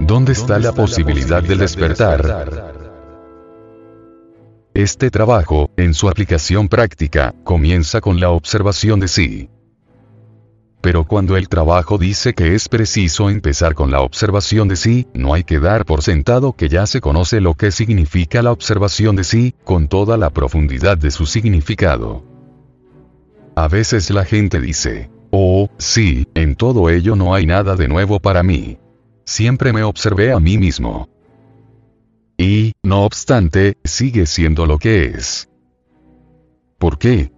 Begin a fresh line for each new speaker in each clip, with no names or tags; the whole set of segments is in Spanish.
¿Dónde está la posibilidad del despertar? Este trabajo, en su aplicación práctica, comienza con la observación de sí. Pero cuando el trabajo dice que es preciso empezar con la observación de sí, no hay que dar por sentado que ya se conoce lo que significa la observación de sí, con toda la profundidad de su significado. A veces la gente dice, oh, sí, en todo ello no hay nada de nuevo para mí. Siempre me observé a mí mismo. Y, no obstante, sigue siendo lo que es. ¿Por qué?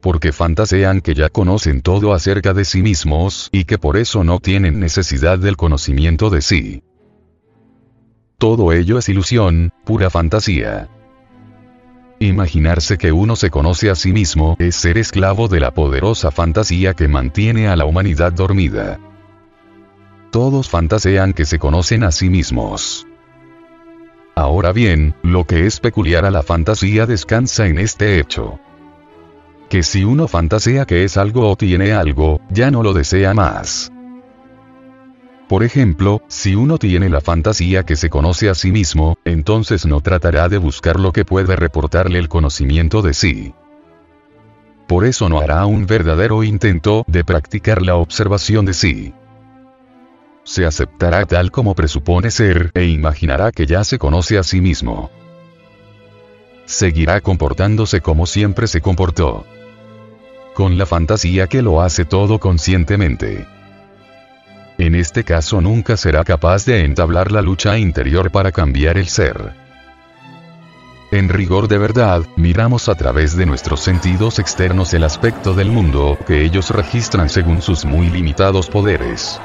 Porque fantasean que ya conocen todo acerca de sí mismos y que por eso no tienen necesidad del conocimiento de sí. Todo ello es ilusión, pura fantasía. Imaginarse que uno se conoce a sí mismo es ser esclavo de la poderosa fantasía que mantiene a la humanidad dormida. Todos fantasean que se conocen a sí mismos. Ahora bien, lo que es peculiar a la fantasía descansa en este hecho. Que si uno fantasea que es algo o tiene algo, ya no lo desea más. Por ejemplo, si uno tiene la fantasía que se conoce a sí mismo, entonces no tratará de buscar lo que puede reportarle el conocimiento de sí. Por eso no hará un verdadero intento de practicar la observación de sí se aceptará tal como presupone ser e imaginará que ya se conoce a sí mismo. Seguirá comportándose como siempre se comportó. Con la fantasía que lo hace todo conscientemente. En este caso nunca será capaz de entablar la lucha interior para cambiar el ser. En rigor de verdad, miramos a través de nuestros sentidos externos el aspecto del mundo que ellos registran según sus muy limitados poderes.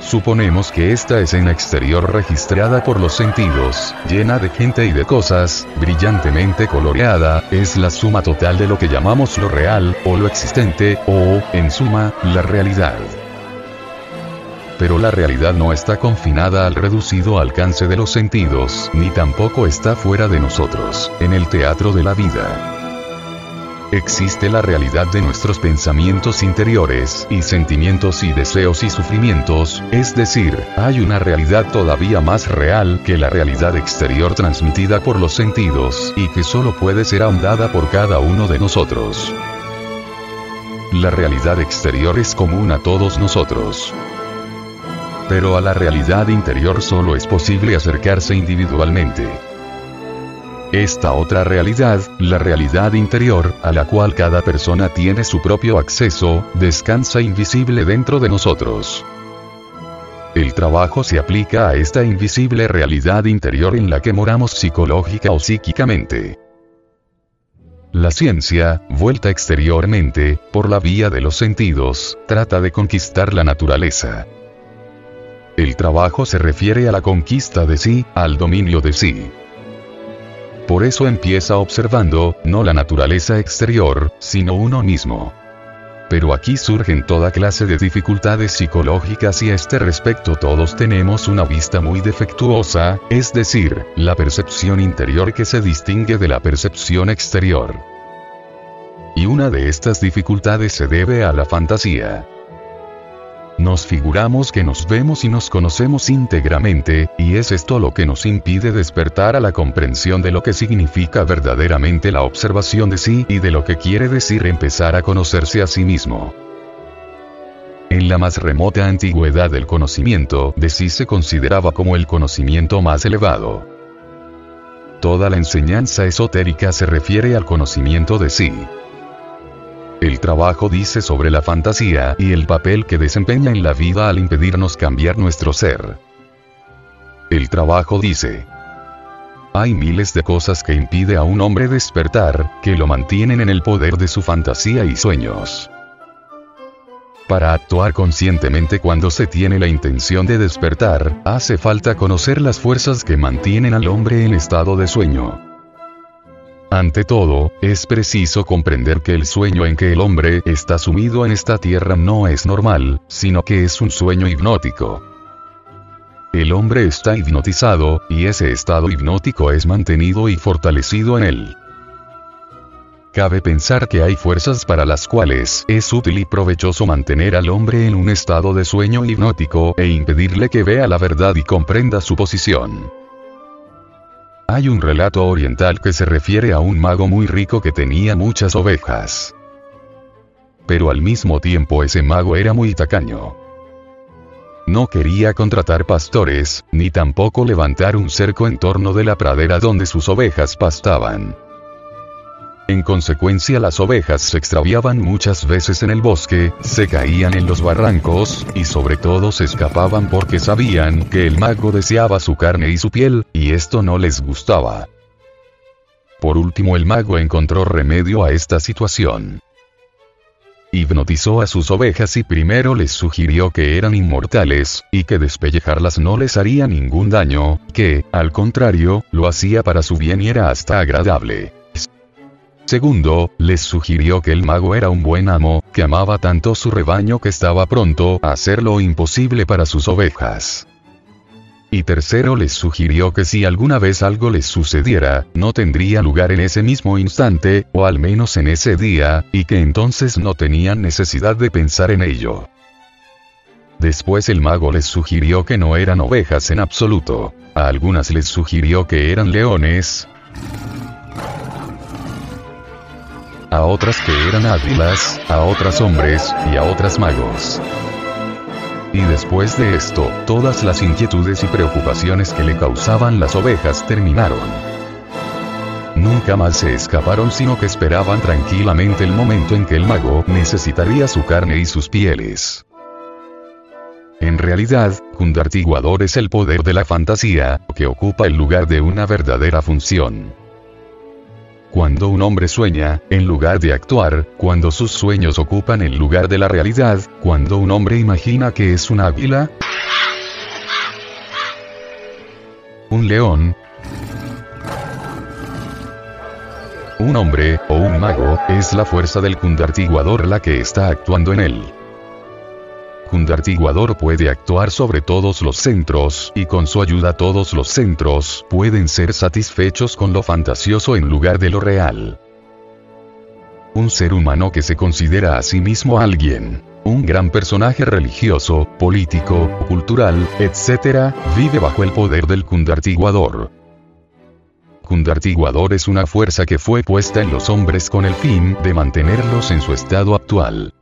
Suponemos que esta escena exterior registrada por los sentidos, llena de gente y de cosas, brillantemente coloreada, es la suma total de lo que llamamos lo real, o lo existente, o, en suma, la realidad. Pero la realidad no está confinada al reducido alcance de los sentidos, ni tampoco está fuera de nosotros, en el teatro de la vida. Existe la realidad de nuestros pensamientos interiores, y sentimientos y deseos y sufrimientos, es decir, hay una realidad todavía más real que la realidad exterior transmitida por los sentidos, y que solo puede ser ahondada por cada uno de nosotros. La realidad exterior es común a todos nosotros. Pero a la realidad interior solo es posible acercarse individualmente. Esta otra realidad, la realidad interior, a la cual cada persona tiene su propio acceso, descansa invisible dentro de nosotros. El trabajo se aplica a esta invisible realidad interior en la que moramos psicológica o psíquicamente. La ciencia, vuelta exteriormente, por la vía de los sentidos, trata de conquistar la naturaleza. El trabajo se refiere a la conquista de sí, al dominio de sí. Por eso empieza observando, no la naturaleza exterior, sino uno mismo. Pero aquí surgen toda clase de dificultades psicológicas y a este respecto todos tenemos una vista muy defectuosa, es decir, la percepción interior que se distingue de la percepción exterior. Y una de estas dificultades se debe a la fantasía. Nos figuramos que nos vemos y nos conocemos íntegramente, y es esto lo que nos impide despertar a la comprensión de lo que significa verdaderamente la observación de sí y de lo que quiere decir empezar a conocerse a sí mismo. En la más remota antigüedad del conocimiento de sí se consideraba como el conocimiento más elevado. Toda la enseñanza esotérica se refiere al conocimiento de sí. El trabajo dice sobre la fantasía y el papel que desempeña en la vida al impedirnos cambiar nuestro ser. El trabajo dice, hay miles de cosas que impide a un hombre despertar, que lo mantienen en el poder de su fantasía y sueños. Para actuar conscientemente cuando se tiene la intención de despertar, hace falta conocer las fuerzas que mantienen al hombre en estado de sueño. Ante todo, es preciso comprender que el sueño en que el hombre está sumido en esta tierra no es normal, sino que es un sueño hipnótico. El hombre está hipnotizado, y ese estado hipnótico es mantenido y fortalecido en él. Cabe pensar que hay fuerzas para las cuales es útil y provechoso mantener al hombre en un estado de sueño hipnótico e impedirle que vea la verdad y comprenda su posición. Hay un relato oriental que se refiere a un mago muy rico que tenía muchas ovejas. Pero al mismo tiempo ese mago era muy tacaño. No quería contratar pastores, ni tampoco levantar un cerco en torno de la pradera donde sus ovejas pastaban. En consecuencia las ovejas se extraviaban muchas veces en el bosque, se caían en los barrancos, y sobre todo se escapaban porque sabían que el mago deseaba su carne y su piel, y esto no les gustaba. Por último el mago encontró remedio a esta situación. Hipnotizó a sus ovejas y primero les sugirió que eran inmortales, y que despellejarlas no les haría ningún daño, que, al contrario, lo hacía para su bien y era hasta agradable. Segundo, les sugirió que el mago era un buen amo, que amaba tanto su rebaño que estaba pronto a hacer lo imposible para sus ovejas. Y tercero les sugirió que si alguna vez algo les sucediera, no tendría lugar en ese mismo instante, o al menos en ese día, y que entonces no tenían necesidad de pensar en ello. Después el mago les sugirió que no eran ovejas en absoluto. A algunas les sugirió que eran leones, a otras que eran águilas, a otras hombres, y a otras magos. Y después de esto, todas las inquietudes y preocupaciones que le causaban las ovejas terminaron. Nunca más se escaparon sino que esperaban tranquilamente el momento en que el mago necesitaría su carne y sus pieles. En realidad, Kundartiguador es el poder de la fantasía, que ocupa el lugar de una verdadera función. Cuando un hombre sueña, en lugar de actuar, cuando sus sueños ocupan el lugar de la realidad, cuando un hombre imagina que es un águila, un león, un hombre, o un mago, es la fuerza del kundartiguador la que está actuando en él. Kundartiguador puede actuar sobre todos los centros, y con su ayuda todos los centros pueden ser satisfechos con lo fantasioso en lugar de lo real. Un ser humano que se considera a sí mismo alguien, un gran personaje religioso, político, cultural, etc., vive bajo el poder del Kundartiguador. Kundartiguador es una fuerza que fue puesta en los hombres con el fin de mantenerlos en su estado actual.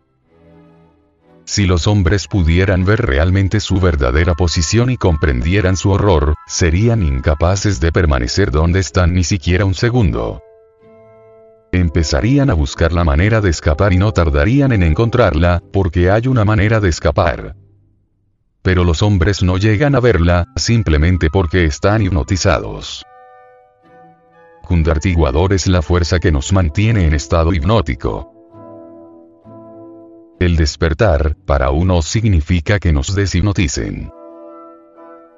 Si los hombres pudieran ver realmente su verdadera posición y comprendieran su horror, serían incapaces de permanecer donde están ni siquiera un segundo. Empezarían a buscar la manera de escapar y no tardarían en encontrarla, porque hay una manera de escapar. Pero los hombres no llegan a verla, simplemente porque están hipnotizados. Kundartiguador es la fuerza que nos mantiene en estado hipnótico. El despertar, para uno significa que nos deshipnoticen.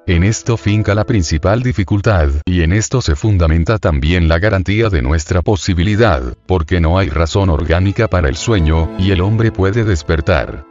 En esto finca la principal dificultad, y en esto se fundamenta también la garantía de nuestra posibilidad, porque no hay razón orgánica para el sueño, y el hombre puede despertar.